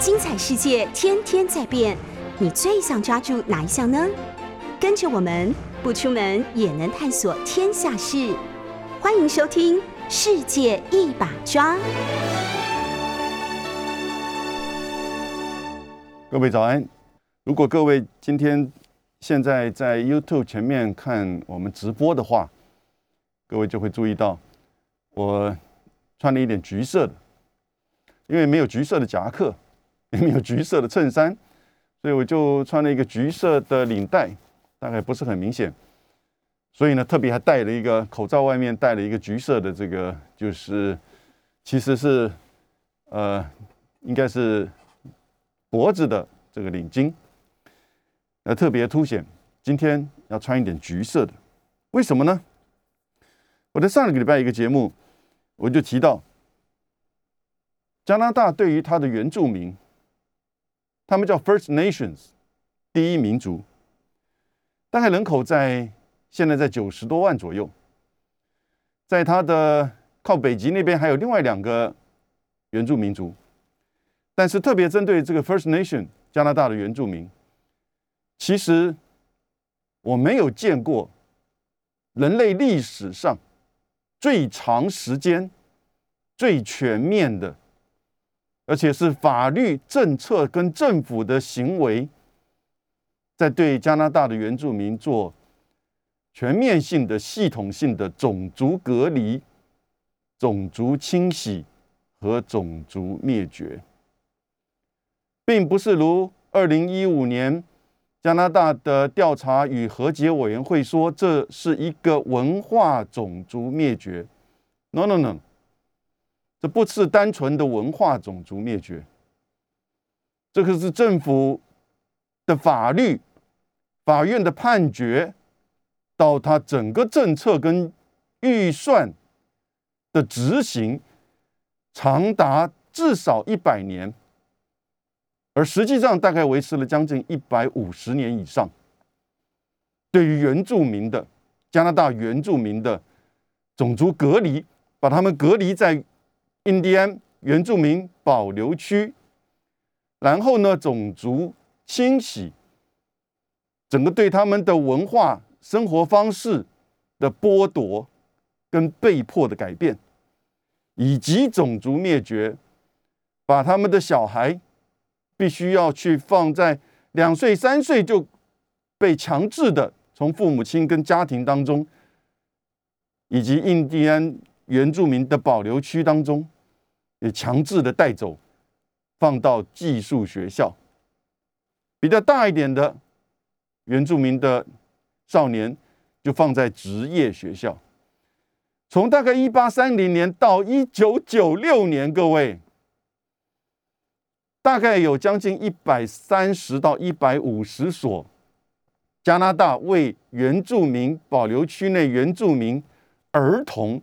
精彩世界天天在变，你最想抓住哪一项呢？跟着我们不出门也能探索天下事，欢迎收听《世界一把抓》。各位早安！如果各位今天现在在 YouTube 前面看我们直播的话，各位就会注意到我穿了一点橘色的，因为没有橘色的夹克。里面有橘色的衬衫，所以我就穿了一个橘色的领带，大概不是很明显。所以呢，特别还戴了一个口罩，外面戴了一个橘色的这个，就是其实是呃，应该是脖子的这个领巾，呃，特别凸显。今天要穿一点橘色的，为什么呢？我在上个礼拜一个节目，我就提到加拿大对于他的原住民。他们叫 First Nations，第一民族，大概人口在现在在九十多万左右。在它的靠北极那边还有另外两个原住民族，但是特别针对这个 First Nation 加拿大的原住民，其实我没有见过人类历史上最长时间、最全面的。而且是法律政策跟政府的行为，在对加拿大的原住民做全面性的、系统性的种族隔离、种族清洗和种族灭绝，并不是如二零一五年加拿大的调查与和解委员会说，这是一个文化种族灭绝。No，No，No。这不是单纯的文化种族灭绝，这个是政府的法律、法院的判决，到他整个政策跟预算的执行，长达至少一百年，而实际上大概维持了将近一百五十年以上。对于原住民的加拿大原住民的种族隔离，把他们隔离在。印第安原住民保留区，然后呢，种族清洗，整个对他们的文化生活方式的剥夺跟被迫的改变，以及种族灭绝，把他们的小孩必须要去放在两岁三岁就被强制的从父母亲跟家庭当中，以及印第安。原住民的保留区当中，也强制的带走，放到寄宿学校。比较大一点的原住民的少年，就放在职业学校。从大概一八三零年到一九九六年，各位，大概有将近一百三十到一百五十所加拿大为原住民保留区内原住民儿童。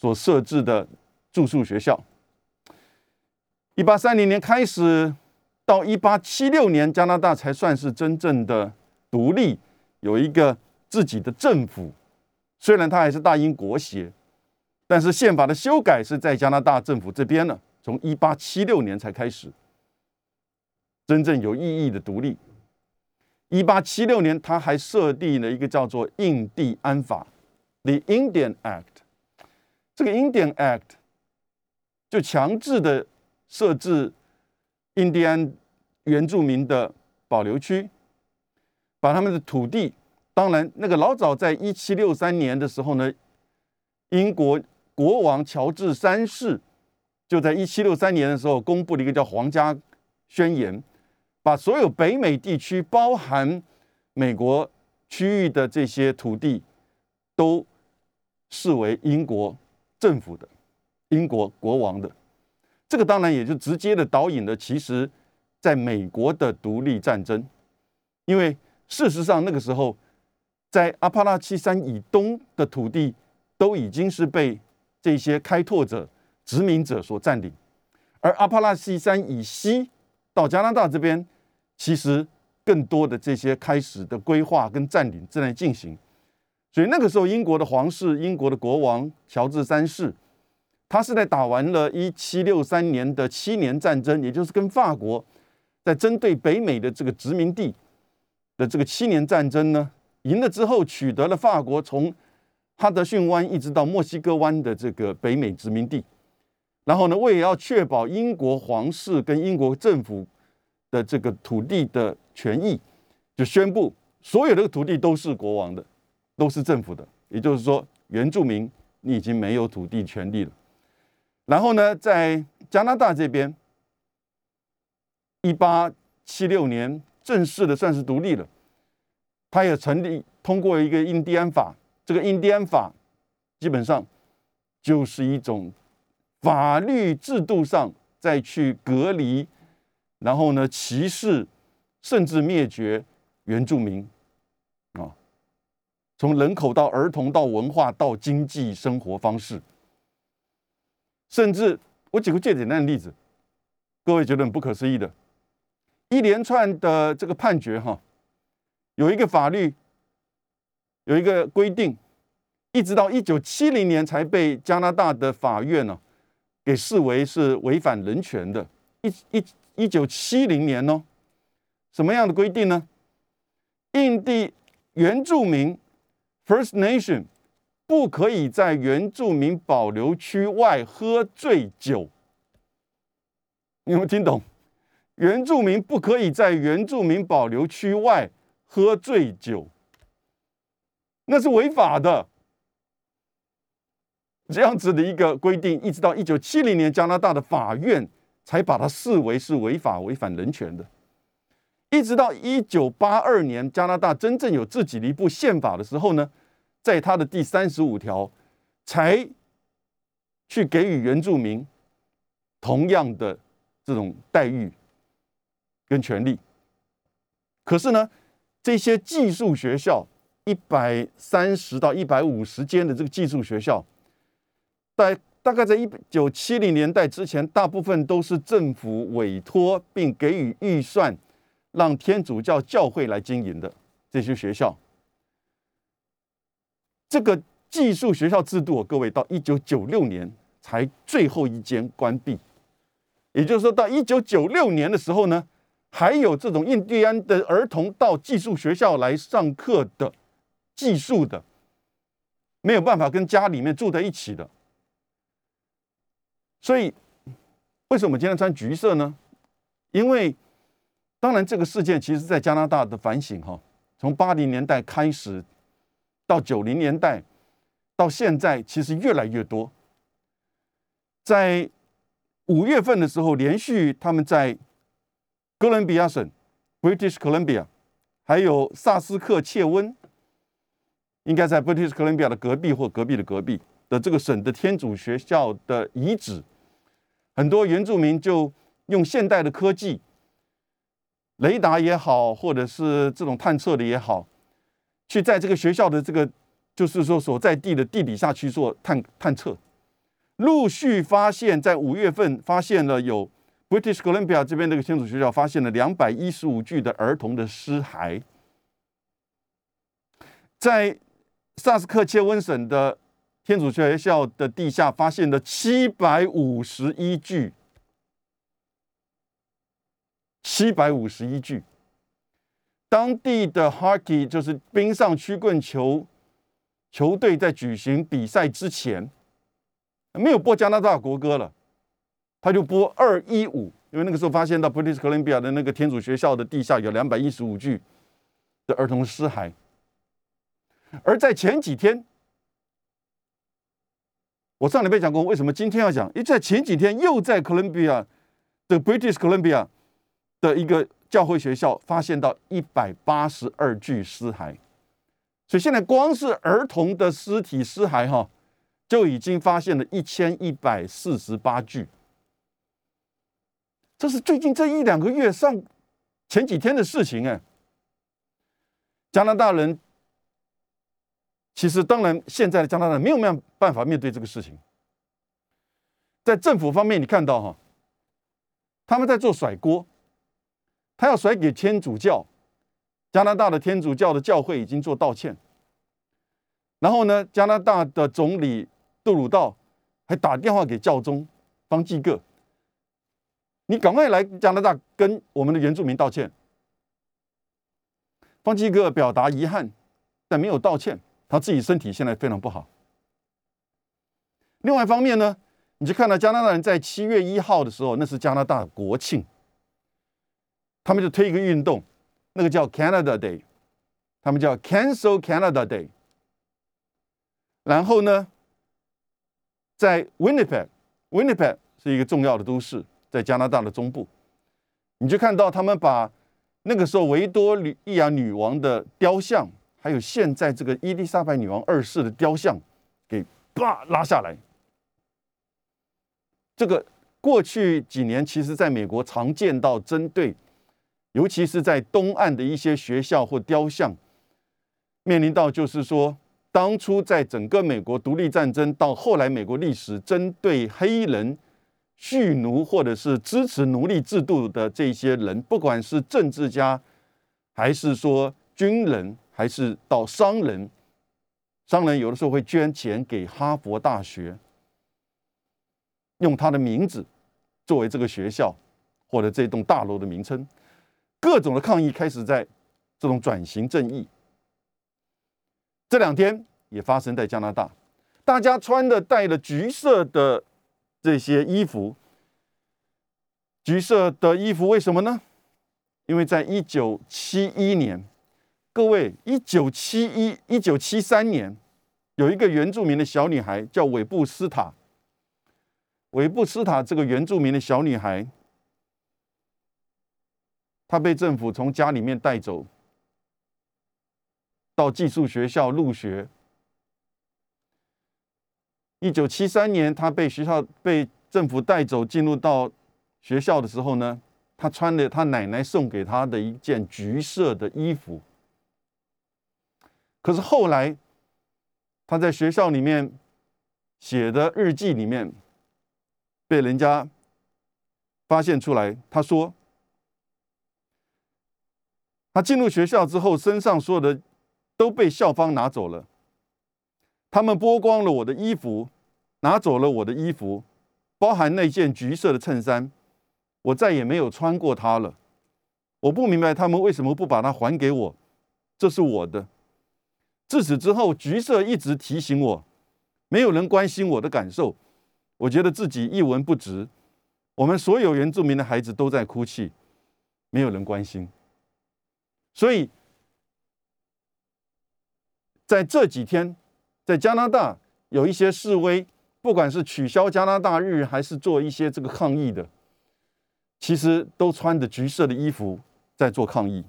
所设置的住宿学校，一八三零年开始到一八七六年，加拿大才算是真正的独立，有一个自己的政府。虽然它还是大英国协，但是宪法的修改是在加拿大政府这边呢。从一八七六年才开始真正有意义的独立。一八七六年，他还设定了一个叫做《印第安法》（The Indian Act）。这个 Indian Act 就强制的设置印第安原住民的保留区，把他们的土地，当然那个老早在一七六三年的时候呢，英国国王乔治三世就在一七六三年的时候公布了一个叫《皇家宣言》，把所有北美地区，包含美国区域的这些土地，都视为英国。政府的英国国王的。这个当然也就直接的导引了，其实在美国的独立战争，因为事实上那个时候在阿帕拉契山以东的土地都已经是被这些开拓者、殖民者所占领，而阿帕拉契山以西到加拿大这边，其实更多的这些开始的规划跟占领正在进行。所以那个时候，英国的皇室、英国的国王乔治三世他是在打完了一七六三年的七年战争，也就是跟法国在针对北美的这个殖民地的这个七年战争呢，赢了之后，取得了法国从哈德逊湾一直到墨西哥湾的这个北美殖民地。然后呢，为了要确保英国皇室跟英国政府的这个土地的权益，就宣布所有的土地都是国王的，都是政府的。也就是说，原住民你已经没有土地权利了。然后呢，在加拿大这边，一八七六年正式的算是独立了，他也成立通过一个印第安法。这个印第安法基本上就是一种。法律制度上再去隔离，然后呢歧视，甚至灭绝原住民，从人口到儿童到文化到经济生活方式，甚至我举个最简单的例子，各位觉得很不可思议的，一连串的这个判决哈，有一个法律有一个规定，一直到一九七零年才被加拿大的法院呢。给视为是违反人权的，一一一九七零年哦，什么样的规定呢？印地原住民 （First Nation） 不可以在原住民保留区外喝醉酒。你有没有听懂？原住民不可以在原住民保留区外喝醉酒，那是违法的。这样子的一个规定，一直到一九七零年，加拿大的法院才把它视为是违法、违反人权的。一直到一九八二年，加拿大真正有自己的一部宪法的时候呢，在他的第三十五条才去给予原住民同样的这种待遇跟权利。可是呢，这些寄宿学校一百三十到一百五十间的这个寄宿学校。在大概在一九七零年代之前，大部分都是政府委托并给予预算，让天主教教会来经营的这些学校。这个寄宿学校制度，各位到一九九六年才最后一间关闭。也就是说，到一九九六年的时候呢，还有这种印第安的儿童到寄宿学校来上课的寄宿的，没有办法跟家里面住在一起的。所以，为什么今天穿橘色呢？因为，当然这个事件其实在加拿大的反省哈，从八零年代开始，到九零年代，到现在其实越来越多。在五月份的时候，连续他们在哥伦比亚省 （British Columbia） 还有萨斯克切温，应该在 British Columbia 的隔壁或隔壁的隔壁的这个省的天主学校的遗址。很多原住民就用现代的科技，雷达也好，或者是这种探测的也好，去在这个学校的这个，就是说所在地的地底下去做探探测，陆续发现，在五月份发现了有 British Columbia 这边那个天主学校发现了两百一十五具的儿童的尸骸，在萨斯克切温省的。天主学校的地下发现了七百五十一具，七百五十一具。当地的 hockey 就是冰上曲棍球球队在举行比赛之前，没有播加拿大国歌了，他就播二一五，因为那个时候发现到 British Columbia 的那个天主学校的地下有两百一十五具的儿童尸骸，而在前几天。我上礼拜讲过，为什么今天要讲？因为在前几天又在 Columbia 的 British Columbia 的一个教会学校发现到一百八十二具尸骸，所以现在光是儿童的尸体尸骸哈，就已经发现了一千一百四十八具。这是最近这一两个月上前几天的事情哎。加拿大人。其实，当然，现在的加拿大没有没有办法面对这个事情。在政府方面，你看到哈，他们在做甩锅，他要甩给天主教。加拿大的天主教的教会已经做道歉。然后呢，加拿大的总理杜鲁道还打电话给教宗方济各，你赶快来加拿大跟我们的原住民道歉。方济各表达遗憾，但没有道歉，他自己身体现在非常不好。另外一方面呢，你就看到加拿大人在七月一号的时候，那是加拿大国庆，他们就推一个运动，那个叫 Canada Day，他们叫 Cancel Canada Day。然后呢，在 Winnipeg，Winnipeg 是一个重要的都市，在加拿大的中部，你就看到他们把那个时候维多利亚女王的雕像，还有现在这个伊丽莎白女王二世的雕像，给叭拉下来。这个过去几年，其实在美国常见到针对，尤其是在东岸的一些学校或雕像，面临到就是说。当初在整个美国独立战争到后来美国历史，针对黑人蓄奴或者是支持奴隶制度的这些人，不管是政治家，还是说军人，还是到商人，商人有的时候会捐钱给哈佛大学，用他的名字作为这个学校或者这栋大楼的名称，各种的抗议开始在这种转型正义。这两天也发生在加拿大，大家穿的带了橘色的这些衣服，橘色的衣服为什么呢？因为在一九七一年，各位，一九七一、一九七三年，有一个原住民的小女孩叫韦布斯塔。韦布斯塔这个原住民的小女孩，他被政府从家里面带走。到寄宿学校入学。一九七三年，他被学校被政府带走，进入到学校的时候呢，他穿了他奶奶送给他的一件橘色的衣服。可是后来，他在学校里面写的日记里面，被人家发现出来。他说，他进入学校之后，身上所有的。都被校方拿走了，他们剥光了我的衣服，拿走了我的衣服，包含那件橘色的衬衫，我再也没有穿过它了。我不明白他们为什么不把它还给我，这是我的。自此之后，橘色一直提醒我，没有人关心我的感受，我觉得自己一文不值。我们所有原住民的孩子都在哭泣，没有人关心，所以。在这几天，在加拿大有一些示威，不管是取消加拿大日，还是做一些这个抗议的，其实都穿着橘色的衣服在做抗议。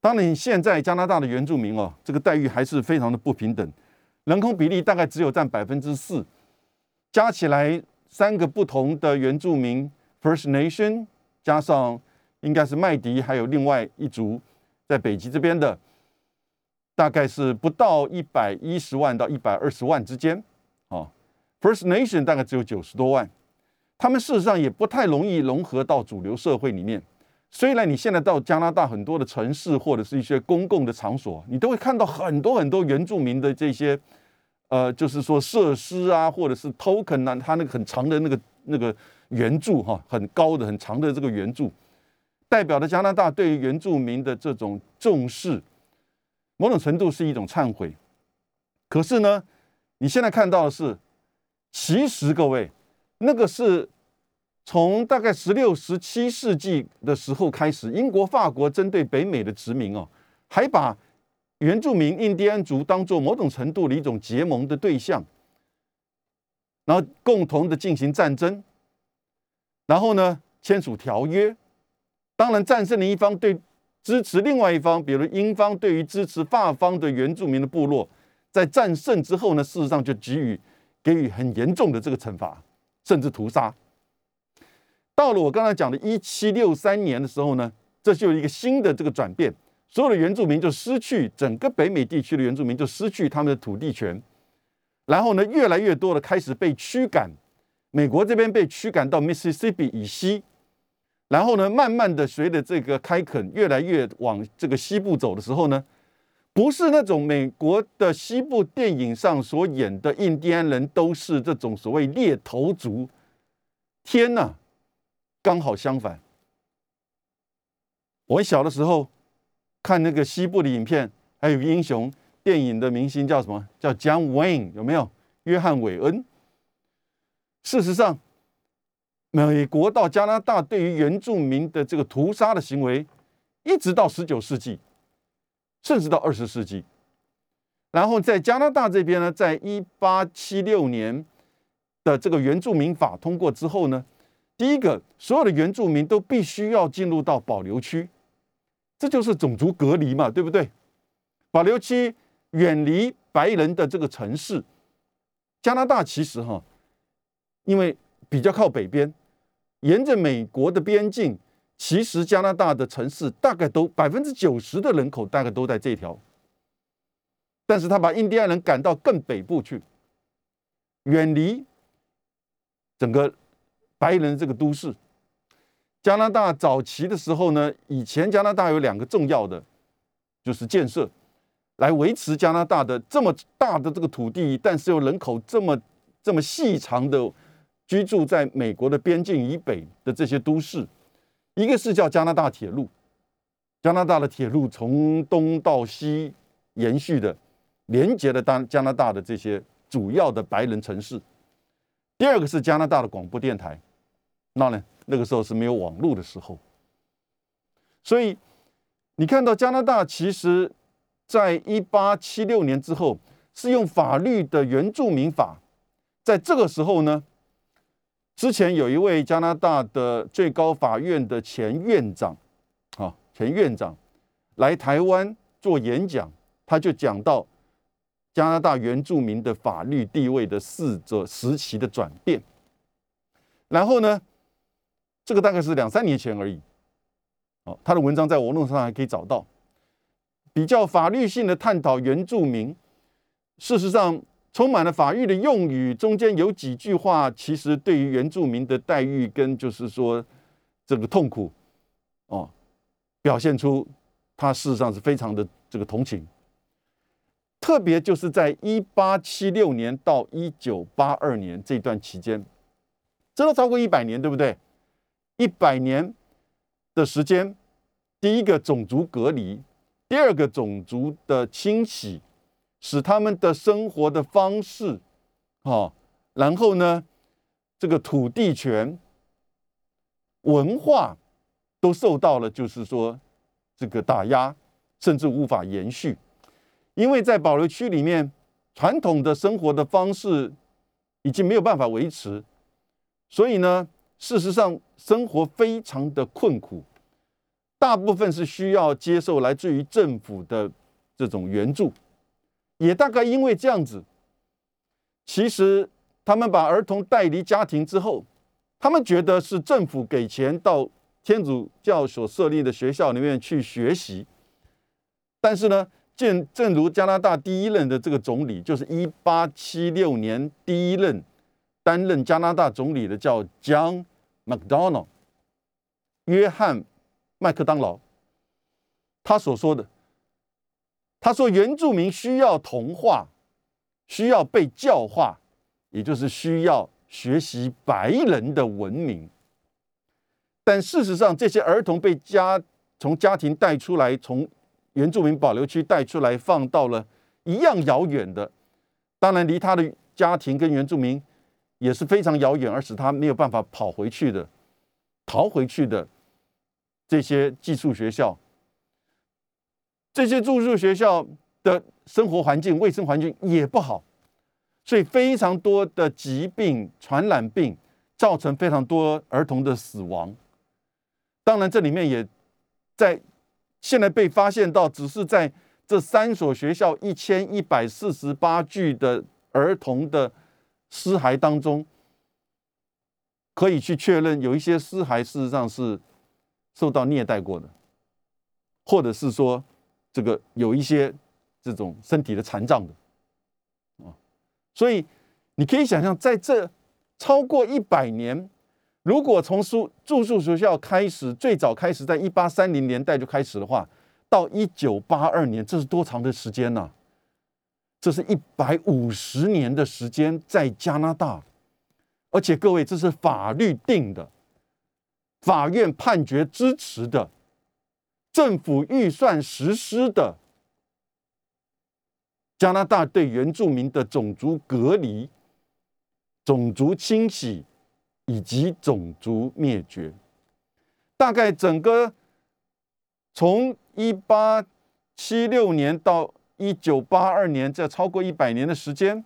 当然，现在加拿大的原住民哦，这个待遇还是非常的不平等，人口比例大概只有占百分之四，加起来三个不同的原住民 First Nation，加上应该是麦迪，还有另外一组在北极这边的。大概是不到一百一十万到一百二十万之间，啊，First Nation 大概只有九十多万，他们事实上也不太容易融合到主流社会里面。虽然你现在到加拿大很多的城市或者是一些公共的场所，你都会看到很多很多原住民的这些，呃，就是说设施啊，或者是 token 啊，它那个很长的那个那个圆柱哈，很高的很长的这个圆柱，代表了加拿大对于原住民的这种重视。某种程度是一种忏悔，可是呢，你现在看到的是，其实各位，那个是从大概十六、十七世纪的时候开始，英国、法国针对北美的殖民哦，还把原住民印第安族当做某种程度的一种结盟的对象，然后共同的进行战争，然后呢签署条约，当然战胜的一方对。支持另外一方，比如英方对于支持法方的原住民的部落，在战胜之后呢，事实上就给予给予很严重的这个惩罚，甚至屠杀。到了我刚才讲的一七六三年的时候呢，这就一个新的这个转变，所有的原住民就失去整个北美地区的原住民就失去他们的土地权，然后呢，越来越多的开始被驱赶，美国这边被驱赶到 Mississippi 以西。然后呢，慢慢的随着这个开垦越来越往这个西部走的时候呢，不是那种美国的西部电影上所演的印第安人都是这种所谓猎头族。天呐，刚好相反。我小的时候看那个西部的影片，还有英雄电影的明星叫什么？叫 John Wayne，有没有？约翰韦恩。事实上，美国到加拿大对于原住民的这个屠杀的行为，一直到十九世纪，甚至到二十世纪。然后在加拿大这边呢，在一八七六年的这个原住民法通过之后呢，第一个，所有的原住民都必须要进入到保留区。这就是种族隔离嘛，对不对？保留区远离白人的这个城市，加拿大其实哈，因为比较靠北边，沿着美国的边境，其实加拿大的城市大概都百分之九十的人口大概都在这条。但是他把印第安人赶到更北部去，远离整个白人这个都市。加拿大早期的时候呢，以前加拿大有两个重要的，就是建设，来维持加拿大的这么大的这个土地，但是又人口这么这么细长的居住在美国的边境以北的这些都市，一个是叫加拿大铁路，加拿大的铁路从东到西延续的，连接了当加拿大的这些主要的白人城市，第二个是加拿大的广播电台，那呢？那个时候是没有网络的时候，所以你看到加拿大其实，在一八七六年之后是用法律的原住民法，在这个时候呢，之前有一位加拿大的最高法院的前院长，啊，前院长来台湾做演讲，他就讲到加拿大原住民的法律地位的四者时期的转变，然后呢？这个大概是两三年前而已，哦，他的文章在网络上还可以找到，比较法律性的探讨原住民，事实上充满了法律的用语，中间有几句话，其实对于原住民的待遇跟就是说这个痛苦，哦，表现出他事实上是非常的这个同情，特别就是在一八七六年到一九八二年这段期间，这都超过一百年，对不对？一百年的时间，第一个种族隔离，第二个种族的清洗，使他们的生活的方式，啊，然后呢，这个土地权、文化都受到了，就是说这个打压，甚至无法延续，因为在保留区里面，传统的生活的方式已经没有办法维持，所以呢。事实上，生活非常的困苦，大部分是需要接受来自于政府的这种援助，也大概因为这样子，其实他们把儿童带离家庭之后，他们觉得是政府给钱到天主教所设立的学校里面去学习，但是呢，正正如加拿大第一任的这个总理，就是一八七六年第一任担任加拿大总理的叫江。McDonald，约翰麦克当劳，他所说的，他说原住民需要同化，需要被教化，也就是需要学习白人的文明。但事实上，这些儿童被家从家庭带出来，从原住民保留区带出来，放到了一样遥远的，当然离他的家庭跟原住民。也是非常遥远，而使他没有办法跑回去的、逃回去的这些寄宿学校，这些住宿学校的生活环境、卫生环境也不好，所以非常多的疾病、传染病造成非常多儿童的死亡。当然，这里面也在现在被发现到，只是在这三所学校一千一百四十八具的儿童的。尸骸当中，可以去确认有一些尸骸事实上是受到虐待过的，或者是说这个有一些这种身体的残障的啊，所以你可以想象，在这超过一百年，如果从宿住宿学校开始，最早开始在一八三零年代就开始的话，到一九八二年，这是多长的时间呢？这是一百五十年的时间，在加拿大，而且各位，这是法律定的，法院判决支持的，政府预算实施的，加拿大对原住民的种族隔离、种族清洗以及种族灭绝，大概整个从一八七六年到。一九八二年，这超过一百年的时间。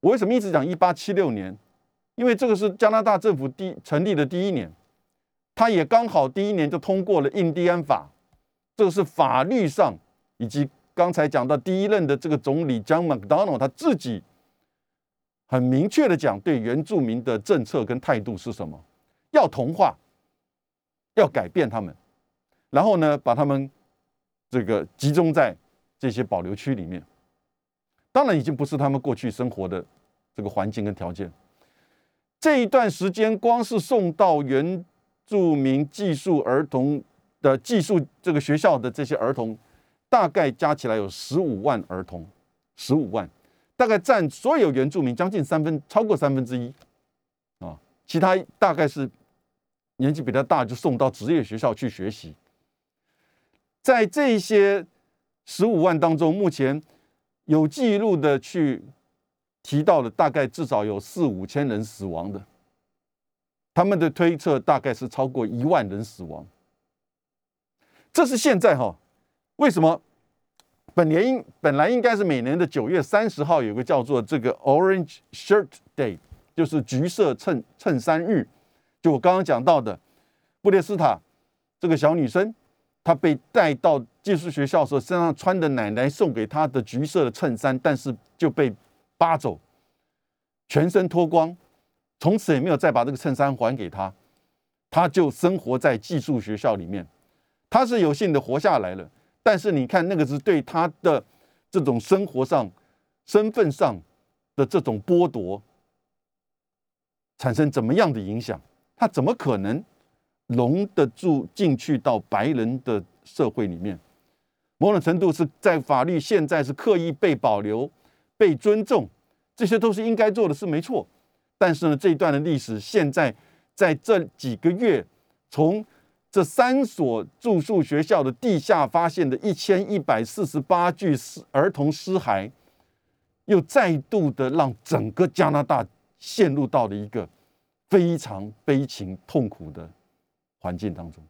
我为什么一直讲一八七六年？因为这个是加拿大政府第成立的第一年，他也刚好第一年就通过了印第安法。这个是法律上，以及刚才讲到第一任的这个总理 John McDonald 他自己很明确的讲，对原住民的政策跟态度是什么？要同化，要改变他们，然后呢，把他们这个集中在。这些保留区里面，当然已经不是他们过去生活的这个环境跟条件。这一段时间，光是送到原住民寄宿儿童的寄宿这个学校的这些儿童，大概加起来有十五万儿童，十五万，大概占所有原住民将近三分，超过三分之一啊。其他大概是年纪比较大，就送到职业学校去学习。在这些。十五万当中，目前有记录的去提到了，大概至少有四五千人死亡的。他们的推测大概是超过一万人死亡。这是现在哈，为什么本年应本来应该是每年的九月三十号有个叫做这个 Orange Shirt Day，就是橘色衬衬衫日。就我刚刚讲到的布列斯塔这个小女生。她被带到寄宿学校时候，身上穿的奶奶送给她的橘色的衬衫，但是就被扒走，全身脱光，从此也没有再把这个衬衫还给他，他就生活在寄宿学校里面。他是有幸的活下来了，但是你看那个是对他的这种生活上、身份上的这种剥夺，产生怎么样的影响？他怎么可能？融得住进去到白人的社会里面，某种程度是在法律现在是刻意被保留、被尊重，这些都是应该做的事，没错。但是呢，这一段的历史现在在这几个月，从这三所住宿学校的地下发现的一千一百四十八具尸儿童尸骸，又再度的让整个加拿大陷入到了一个非常悲情痛苦的。环境当中，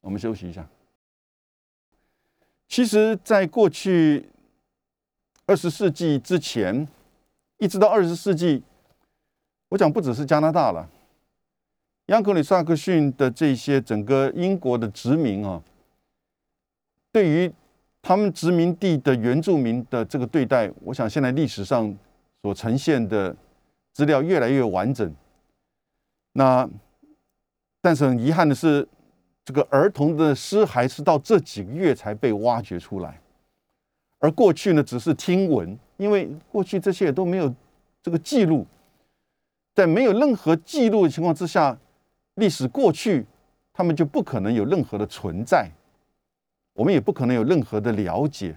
我们休息一下。其实，在过去二十世纪之前，一直到二十世纪，我讲不只是加拿大了，央克里萨克逊的这些整个英国的殖民啊，对于他们殖民地的原住民的这个对待，我想现在历史上所呈现的资料越来越完整。那。但是很遗憾的是，这个儿童的尸骸是到这几个月才被挖掘出来，而过去呢只是听闻，因为过去这些也都没有这个记录，在没有任何记录的情况之下，历史过去，他们就不可能有任何的存在，我们也不可能有任何的了解。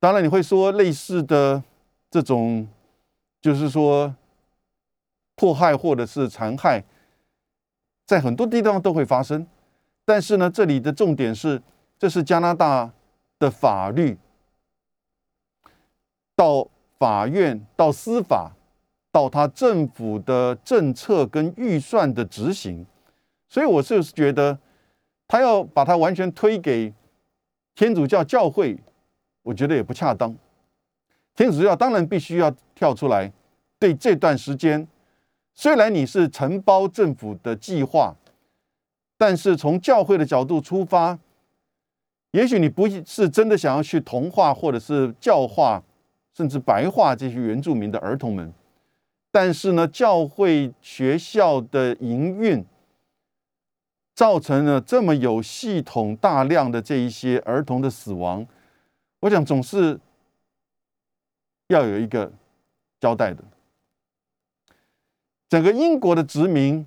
当然，你会说类似的这种，就是说迫害或者是残害。在很多地方都会发生，但是呢，这里的重点是，这是加拿大的法律，到法院、到司法、到他政府的政策跟预算的执行，所以我是觉得，他要把它完全推给天主教教会，我觉得也不恰当。天主教当然必须要跳出来，对这段时间。虽然你是承包政府的计划，但是从教会的角度出发，也许你不是真的想要去同化或者是教化，甚至白化这些原住民的儿童们。但是呢，教会学校的营运造成了这么有系统、大量的这一些儿童的死亡，我想总是要有一个交代的。整个英国的殖民，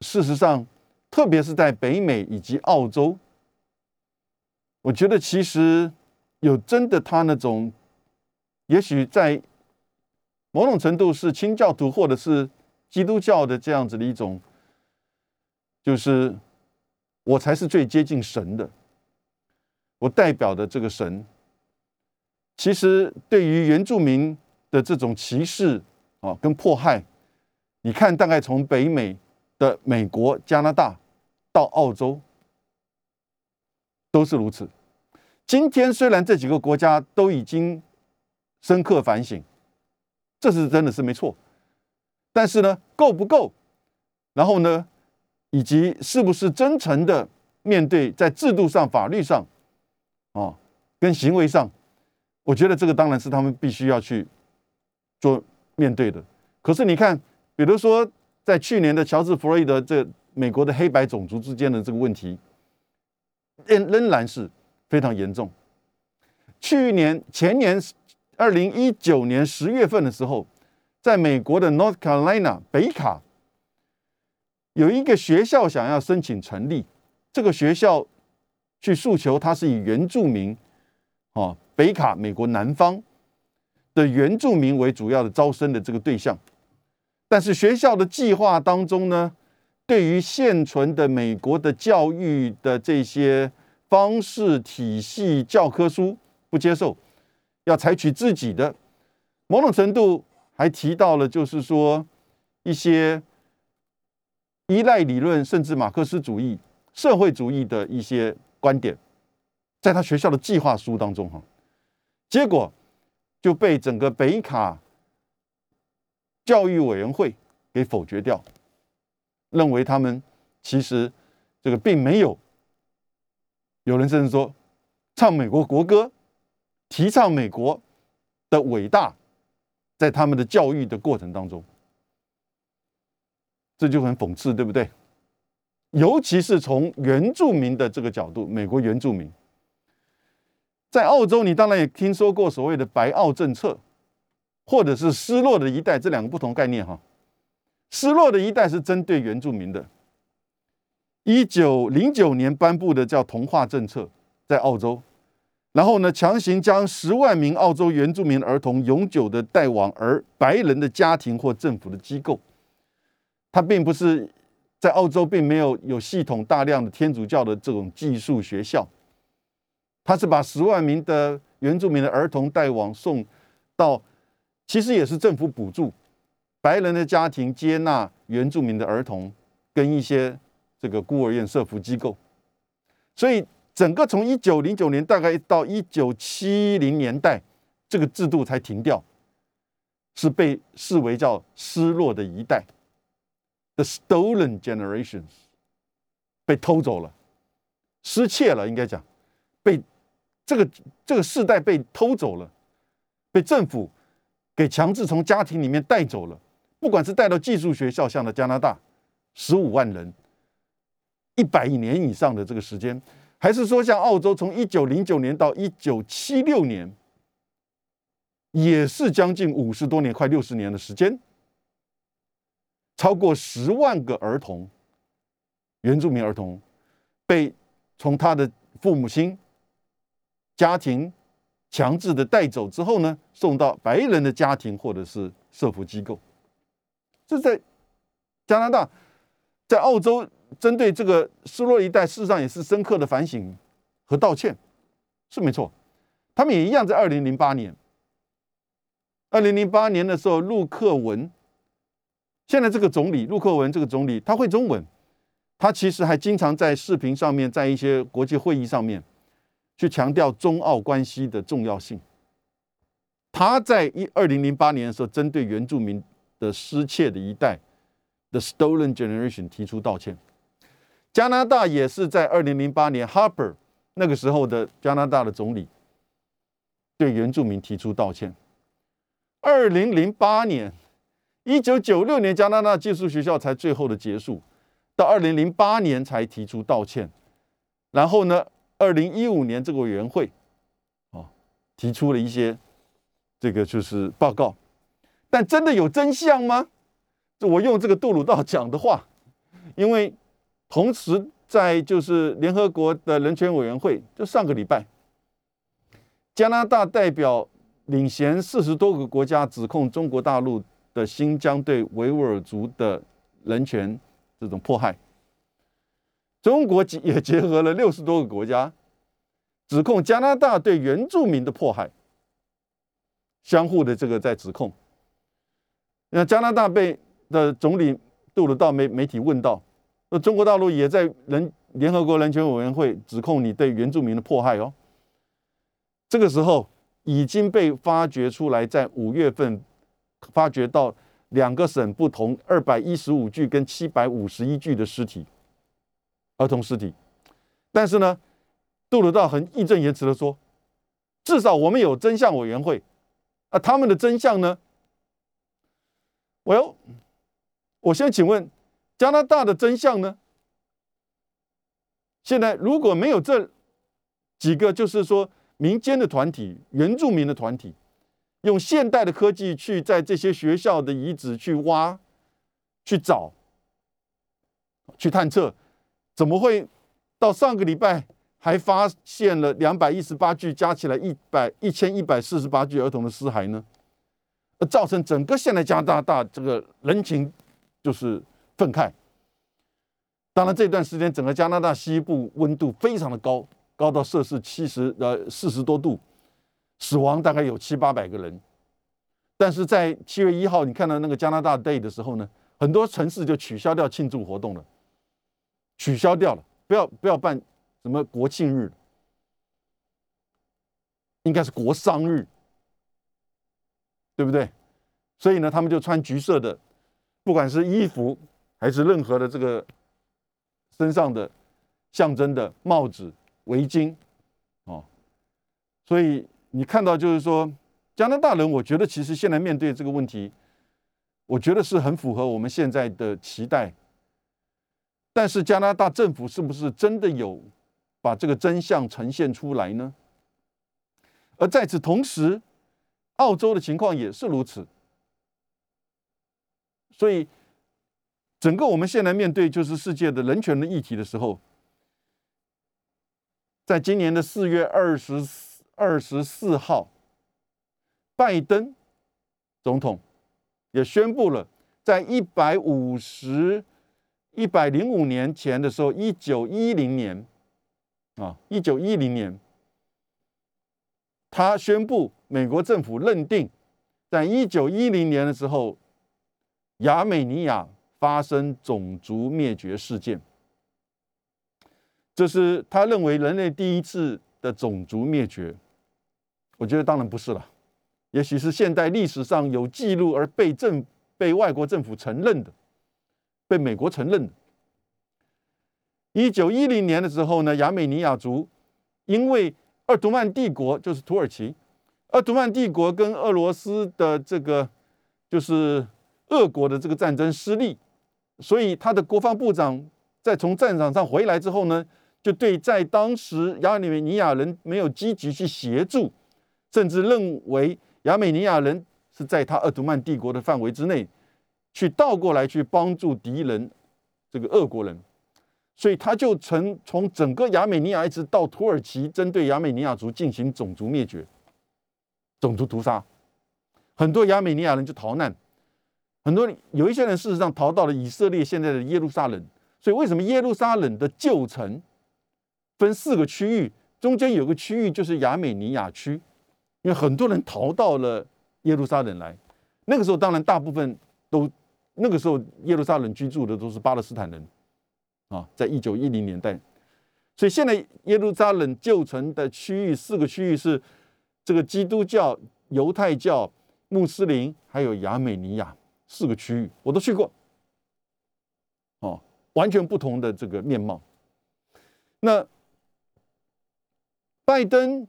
事实上，特别是在北美以及澳洲，我觉得其实有真的他那种，也许在某种程度是清教徒或者是基督教的这样子的一种，就是我才是最接近神的，我代表的这个神，其实对于原住民的这种歧视啊跟迫害，你看大概从北美的美国、加拿大到澳洲。都是如此。今天虽然这几个国家都已经深刻反省，这是真的是没错，但是呢，够不够？然后呢，以及是不是真诚的面对在制度上、法律上，啊，跟行为上，我觉得这个当然是他们必须要去做面对的。可是你看，比如说在去年的乔治·弗洛伊德这美国的黑白种族之间的这个问题。仍仍然是非常严重。去年前年二零一九年十月份的时候，在美国的 North Carolina 北卡有一个学校想要申请成立，这个学校去诉求，它是以原住民，哦，北卡美国南方的原住民为主要的招生的这个对象，但是学校的计划当中呢？对于现存的美国的教育的这些方式、体系、教科书不接受，要采取自己的，某种程度还提到了，就是说一些依赖理论，甚至马克思主义、社会主义的一些观点，在他学校的计划书当中哈，结果就被整个北卡教育委员会给否决掉。认为他们其实这个并没有，有人甚至说唱美国国歌，提倡美国的伟大，在他们的教育的过程当中，这就很讽刺，对不对？尤其是从原住民的这个角度，美国原住民在澳洲，你当然也听说过所谓的“白澳政策”或者是“失落的一代”这两个不同概念，哈。失落的一代是针对原住民的。一九零九年颁布的叫同化政策，在澳洲，然后呢，强行将十万名澳洲原住民儿童永久的带往而白人的家庭或政府的机构。他并不是在澳洲，并没有有系统大量的天主教的这种寄宿学校，他是把十万名的原住民的儿童带往送到，其实也是政府补助。白人的家庭接纳原住民的儿童，跟一些这个孤儿院、社福机构，所以整个从一九零九年大概到一九七零年代，这个制度才停掉，是被视为叫失落的一代，the stolen generations，被偷走了，失窃了，应该讲，被这个这个世代被偷走了，被政府给强制从家庭里面带走了。不管是带到寄宿学校，像的加拿大，十五万人，一百年以上的这个时间，还是说像澳洲，从一九零九年到一九七六年，也是将近五十多年，快六十年的时间，超过十万个儿童，原住民儿童，被从他的父母亲家庭强制的带走之后呢，送到白人的家庭或者是社福机构。这在加拿大，在澳洲，针对这个失落一代，事实上也是深刻的反省和道歉，是没错。他们也一样，在二零零八年，二零零八年的时候，陆克文，现在这个总理陆克文这个总理，他会中文，他其实还经常在视频上面，在一些国际会议上面，去强调中澳关系的重要性。他在一二零零八年的时候，针对原住民。的失窃的一代，The Stolen Generation 提出道歉。加拿大也是在二零零八年，Harper 那个时候的加拿大的总理对原住民提出道歉。二零零八年，一九九六年加拿大寄宿学校才最后的结束，到二零零八年才提出道歉。然后呢，二零一五年这个委员会啊提出了一些这个就是报告。但真的有真相吗？我用这个杜鲁道讲的话，因为同时在就是联合国的人权委员会，就上个礼拜，加拿大代表领衔四十多个国家指控中国大陆的新疆对维吾尔族的人权这种迫害。中国也结合了六十多个国家，指控加拿大对原住民的迫害，相互的这个在指控。那加拿大被的总理杜鲁道媒媒体问到，那中国大陆也在人联合国人权委员会指控你对原住民的迫害哦。这个时候已经被发掘出来，在五月份发掘到两个省不同二百一十五具跟七百五十一具的尸体。儿童尸体，但是呢，杜鲁道很义正言辞的说，至少我们有真相委员会，啊，他们的真相呢？我要，我先请问加拿大的真相呢？现在如果没有这几个，就是说民间的团体、原住民的团体，用现代的科技去在这些学校的遗址去挖、去找、去探测。怎么会到上个礼拜还发现了两百一十八具，加起来一百一千一百四十八具儿童的尸骸呢？而造成整个现在加拿大这个人情就是愤慨。当然这段时间整个加拿大西部温度非常的高，高到摄氏七十呃四十多度，死亡大概有七八百个人。但是在七月一号你看到那个加拿大 Day 的时候呢，很多城市就取消掉庆祝活动了。取消掉了，不要不要办什么国庆日，应该是国丧日，对不对？所以呢，他们就穿橘色的，不管是衣服还是任何的这个身上的象征的帽子、围巾，哦，所以你看到就是说，加拿大人，我觉得其实现在面对这个问题，我觉得是很符合我们现在的期待。但是加拿大政府是不是真的有把这个真相呈现出来呢？而在此同时，澳洲的情况也是如此。所以，整个我们现在面对就是世界的人权的议题的时候，在今年的四月二十四二十四号，拜登总统也宣布了，在一百五十。一百零五年前的时候，一九一零年，啊，一九一零年，他宣布美国政府认定，在一九一零年的时候，亚美尼亚发生种族灭绝事件，这是他认为人类第一次的种族灭绝。我觉得当然不是了，也许是现代历史上有记录而被政被外国政府承认的。被美国承认的。一九一零年的时候呢，亚美尼亚族因为鄂图曼帝国就是土耳其，鄂图曼帝国跟俄罗斯的这个就是俄国的这个战争失利，所以他的国防部长在从战场上回来之后呢，就对在当时亚美尼亚人没有积极去协助，甚至认为亚美尼亚人是在他鄂图曼帝国的范围之内。去倒过来去帮助敌人，这个俄国人，所以他就从从整个亚美尼亚一直到土耳其，针对亚美尼亚族进行种族灭绝、种族屠杀，很多亚美尼亚人就逃难，很多有一些人事实上逃到了以色列现在的耶路撒冷。所以为什么耶路撒冷的旧城分四个区域，中间有个区域就是亚美尼亚区，因为很多人逃到了耶路撒冷来，那个时候当然大部分都。那个时候，耶路撒冷居住的都是巴勒斯坦人，啊，在一九一零年代，所以现在耶路撒冷旧城的区域四个区域是这个基督教、犹太教、穆斯林，还有亚美尼亚四个区域，我都去过，哦，完全不同的这个面貌。那拜登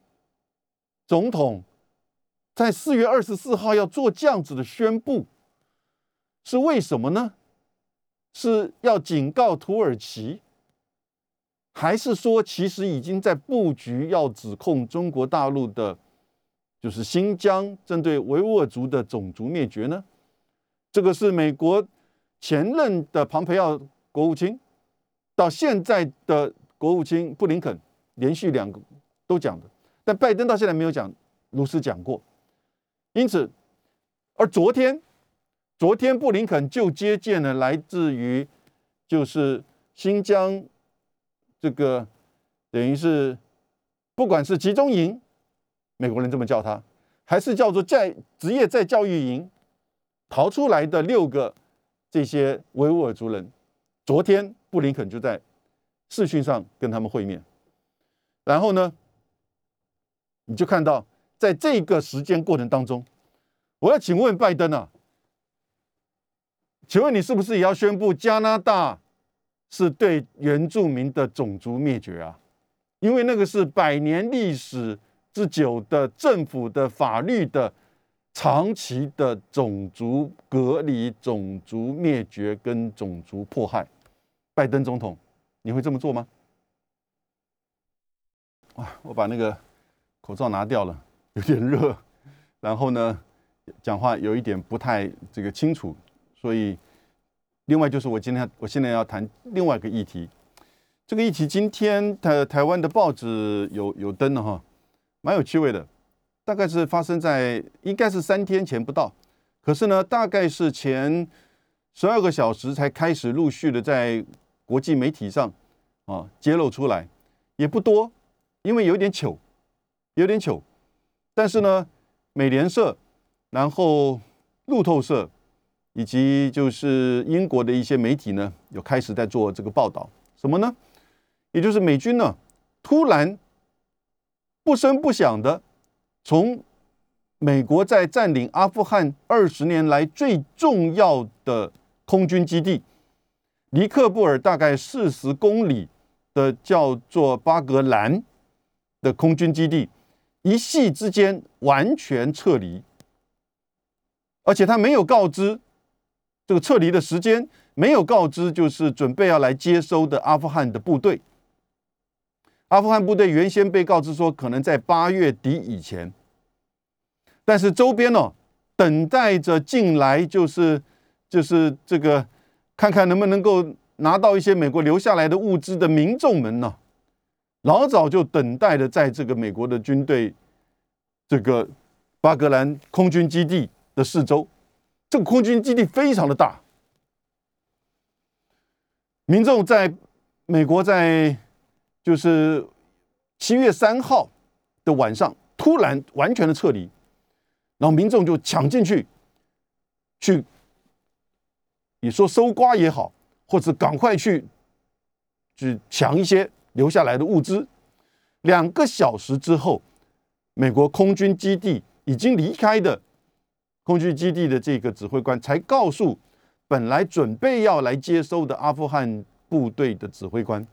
总统在四月二十四号要做这样子的宣布。是为什么呢？是要警告土耳其，还是说其实已经在布局要指控中国大陆的，就是新疆针对维吾尔族的种族灭绝呢？这个是美国前任的庞培奥国务卿到现在的国务卿布林肯连续两个都讲的，但拜登到现在没有讲，如实讲过。因此，而昨天，昨天布林肯就接见了来自于就是新疆这个等于是不管是集中营，美国人这么叫他，还是叫做在职业在教育营逃出来的六个这些维吾尔族人，昨天布林肯就在视讯上跟他们会面，然后呢，你就看到在这个时间过程当中，我要请问拜登啊，请问你是不是也要宣布加拿大是对原住民的种族灭绝啊？因为那个是百年历史之久的政府的法律的长期的种族隔离、种族灭绝跟种族迫害，拜登总统，你会这么做吗？哇，我把那个口罩拿掉了，有点热，然后呢，讲话有一点不太这个清楚，所以另外就是我今天我现在要谈另外一个议题，这个议题今天台台湾的报纸有有登了哈，蛮有趣味的，大概是发生在应该是三天前不到，可是呢，大概是前十二个小时才开始陆续的在国际媒体上啊揭露出来，也不多。因为有点糗，有点糗，但是呢，美联社、然后路透社以及就是英国的一些媒体呢，有开始在做这个报道。什么呢？也就是美军呢，突然不声不响的从美国在占领阿富汗二十年来最重要的空军基地尼克布尔大概四十公里的叫做巴格兰。的空军基地一夕之间完全撤离，而且他没有告知这个撤离的时间，没有告知就是准备要来接收的阿富汗的部队。阿富汗部队原先被告知说可能在八月底以前，但是周边呢等待着进来就是就是这个看看能不能够拿到一些美国留下来的物资的民众们呢。老早就等待的，在这个美国的军队这个巴格兰空军基地的四周，这个空军基地非常的大。民众在美国在就是七月三号的晚上突然完全的撤离，然后民众就抢进去，去你说搜刮也好，或者赶快去去抢一些。留下来的物资，两个小时之后，美国空军基地已经离开的空军基地的这个指挥官才告诉本来准备要来接收的阿富汗部队的指挥官，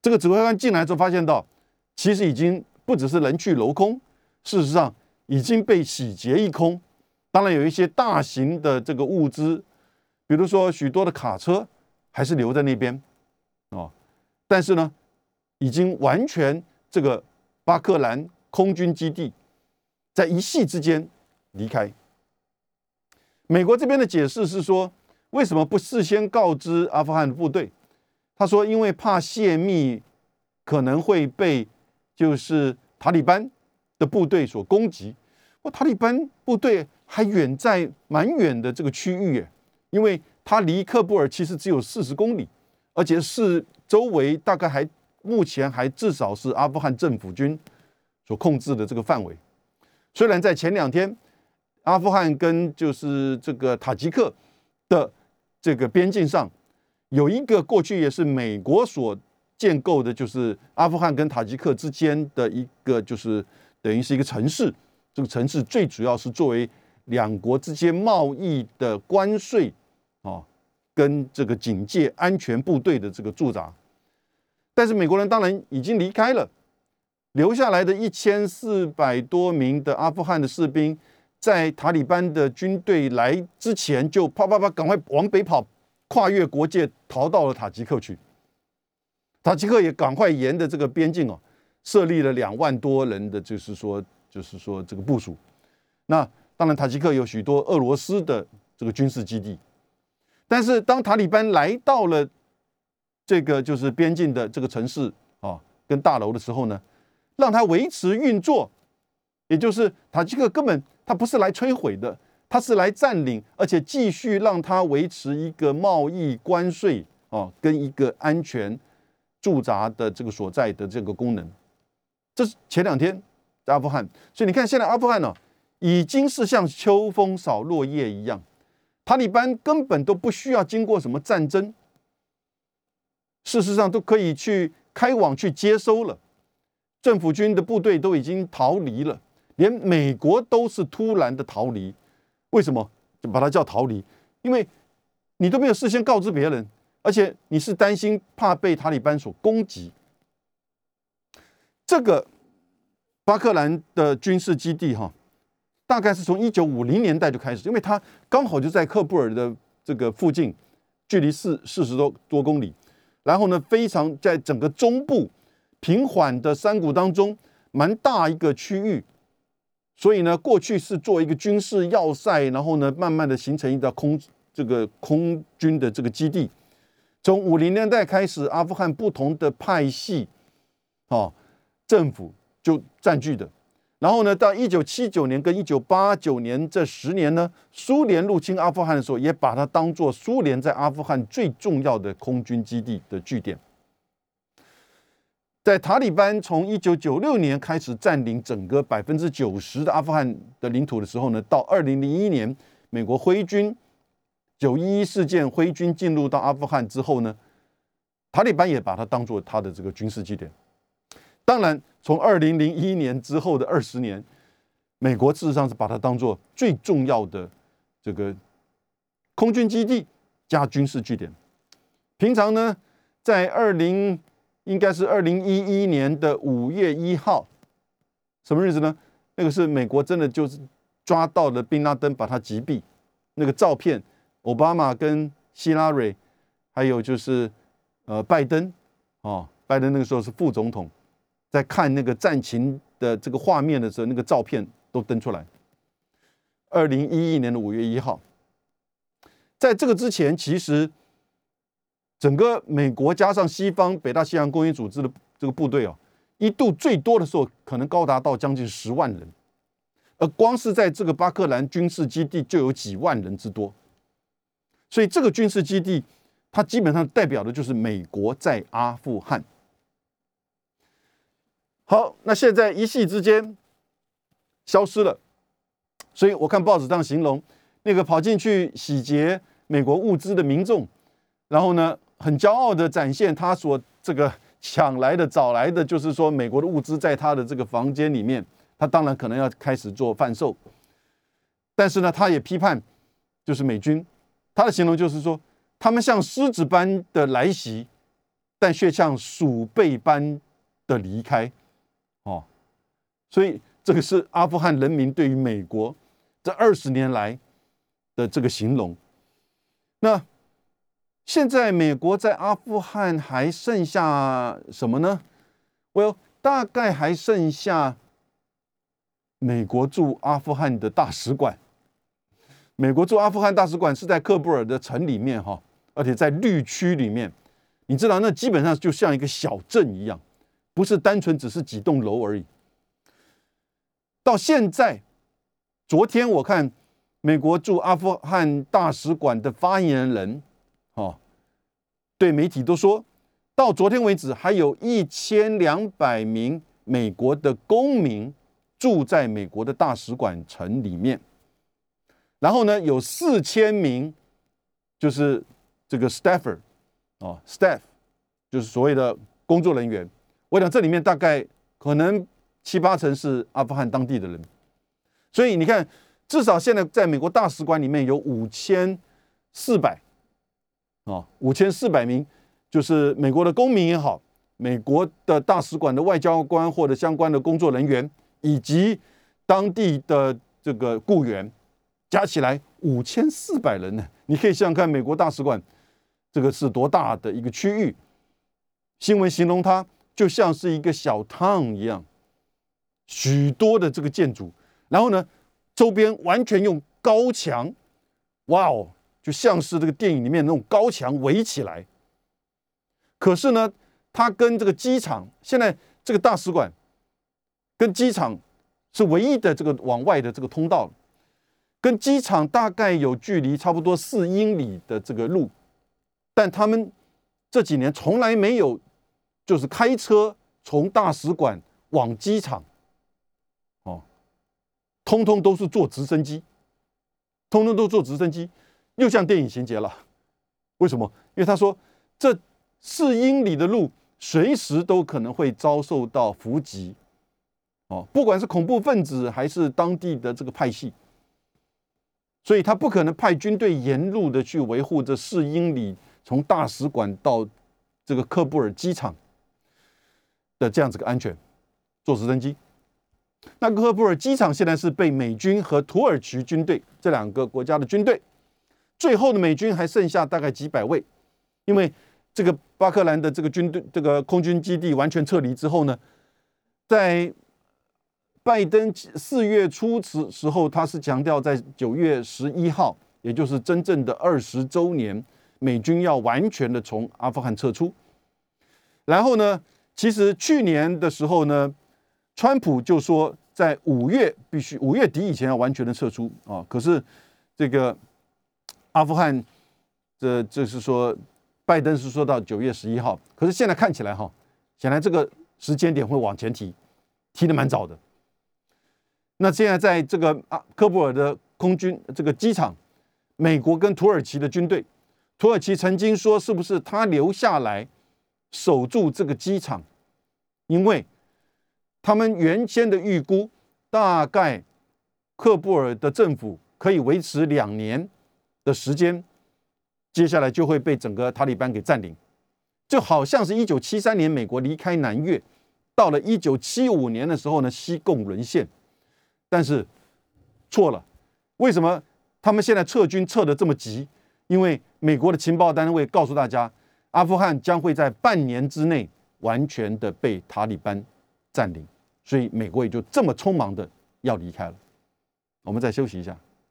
这个指挥官进来之后发现到，其实已经不只是人去楼空，事实上已经被洗劫一空。当然有一些大型的这个物资，比如说许多的卡车还是留在那边，哦。但是呢，已经完全这个巴克兰空军基地在一夕之间离开。美国这边的解释是说，为什么不事先告知阿富汗部队？他说，因为怕泄密可能会被就是塔利班的部队所攻击。哇，塔利班部队还远在蛮远的这个区域耶，因为它离喀布尔其实只有四十公里，而且是。周围大概还目前还至少是阿富汗政府军所控制的这个范围。虽然在前两天，阿富汗跟就是这个塔吉克的这个边境上有一个过去也是美国所建构的，就是阿富汗跟塔吉克之间的一个就是等于是一个城市。这个城市最主要是作为两国之间贸易的关税啊。跟这个警戒安全部队的这个驻扎，但是美国人当然已经离开了，留下来的一千四百多名的阿富汗的士兵，在塔利班的军队来之前就啪啪啪赶快往北跑，跨越国界逃到了塔吉克去。塔吉克也赶快沿着这个边境哦，设立了两万多人的就是说就是说这个部署。那当然塔吉克有许多俄罗斯的这个军事基地。但是，当塔利班来到了这个就是边境的这个城市啊跟大楼的时候呢，让它维持运作，也就是塔吉克根本他不是来摧毁的，他是来占领，而且继续让它维持一个贸易关税啊跟一个安全驻扎的这个所在的这个功能。这是前两天阿富汗，所以你看现在阿富汗呢。已经是像秋风扫落叶一样，塔利班根本都不需要经过什么战争，事实上都可以去开往去接收了。政府军的部队都已经逃离了，连美国都是突然的逃离。为什么就把它叫逃离？因为你都没有事先告知别人，而且你是担心怕被塔利班所攻击。这个巴克兰的军事基地，哈。大概是从一九五零年代就开始，因为它刚好就在克布尔的这个附近，距离四四十多多公里，然后呢，非常在整个中部平缓的山谷当中，蛮大一个区域，所以呢，过去是做一个军事要塞，然后呢，慢慢的形成一个空这个空军的这个基地。从五零年代开始，阿富汗不同的派系，哦，政府就占据的。然后呢，到一九七九年跟一九八九年这十年呢，苏联入侵阿富汗的时候，也把它当做苏联在阿富汗最重要的空军基地的据点。在塔利班从一九九六年开始占领整个百分之九十的阿富汗的领土的时候呢，到二零零一年美国挥军九一一事件挥军进入到阿富汗之后呢，塔利班也把它当做他的这个军事据点。当然，从二零零一年之后的二十年，美国事实上是把它当做最重要的这个空军基地加军事据点。平常呢，在二零应该是二零一一年的五月一号，什么日子呢？那个是美国真的就是抓到了宾拉登，把他击毙。那个照片，奥巴马跟希拉蕊，还有就是呃拜登，哦，拜登那个时候是副总统。在看那个战情的这个画面的时候，那个照片都登出来。二零一一年的五月一号，在这个之前，其实整个美国加上西方北大西洋公约组织的这个部队啊，一度最多的时候可能高达到将近十万人，而光是在这个巴克兰军事基地就有几万人之多。所以这个军事基地，它基本上代表的就是美国在阿富汗。好，那现在一夕之间消失了，所以我看报纸上形容那个跑进去洗劫美国物资的民众，然后呢，很骄傲的展现他所这个抢来的、找来的，就是说美国的物资在他的这个房间里面，他当然可能要开始做贩售，但是呢，他也批判就是美军，他的形容就是说他们像狮子般的来袭，但却像鼠辈般的离开。所以这个是阿富汗人民对于美国这二十年来的这个形容。那现在美国在阿富汗还剩下什么呢？Well，大概还剩下美国驻阿富汗的大使馆。美国驻阿富汗大使馆是在喀布尔的城里面哈，而且在绿区里面。你知道，那基本上就像一个小镇一样。不是单纯只是几栋楼而已。到现在，昨天我看美国驻阿富汗大使馆的发言人，哦，对媒体都说，到昨天为止，还有一千两百名美国的公民住在美国的大使馆城里面。然后呢，有四千名，就是这个 staffer，哦，staff，就是所谓的工作人员。我想这里面大概可能七八成是阿富汗当地的人，所以你看，至少现在在美国大使馆里面有五千四百啊，五千四百名，就是美国的公民也好，美国的大使馆的外交官或者相关的工作人员，以及当地的这个雇员，加起来五千四百人呢。你可以想想看，美国大使馆这个是多大的一个区域？新闻形容它。就像是一个小 town 一样，许多的这个建筑，然后呢，周边完全用高墙，哇哦，就像是这个电影里面那种高墙围起来。可是呢，它跟这个机场现在这个大使馆跟机场是唯一的这个往外的这个通道，跟机场大概有距离差不多四英里的这个路，但他们这几年从来没有就是开车从大使馆往机场，通通都是坐直升机，通通都坐直升机，又像电影情节了。为什么？因为他说这四英里的路随时都可能会遭受到伏击，哦，不管是恐怖分子还是当地的这个派系，所以他不可能派军队沿路的去维护这四英里从大使馆到这个科布尔机场的这样子个安全，坐直升机。那科布尔机场现在是被美军和土耳其军队这两个国家的军队。最后的美军还剩下大概几百位，因为这个巴克兰的这个军队、这个空军基地完全撤离之后呢，在拜登四月初时时候，他是强调在九月十一号，也就是真正的二十周年，美军要完全的从阿富汗撤出。然后呢，其实去年的时候呢，川普就说在五月必须五月底以前要完全的撤出啊，可是这个。阿富汗，这这是说，拜登是说到九月十一号，可是现在看起来哈，显然这个时间点会往前提，提的蛮早的。那现在在这个啊科布尔的空军这个机场，美国跟土耳其的军队，土耳其曾经说是不是他留下来守住这个机场，因为他们原先的预估大概克布尔的政府可以维持两年。的时间，接下来就会被整个塔利班给占领，就好像是一九七三年美国离开南越，到了一九七五年的时候呢，西贡沦陷，但是错了，为什么他们现在撤军撤的这么急？因为美国的情报单位告诉大家，阿富汗将会在半年之内完全的被塔利班占领，所以美国也就这么匆忙的要离开了。我们再休息一下。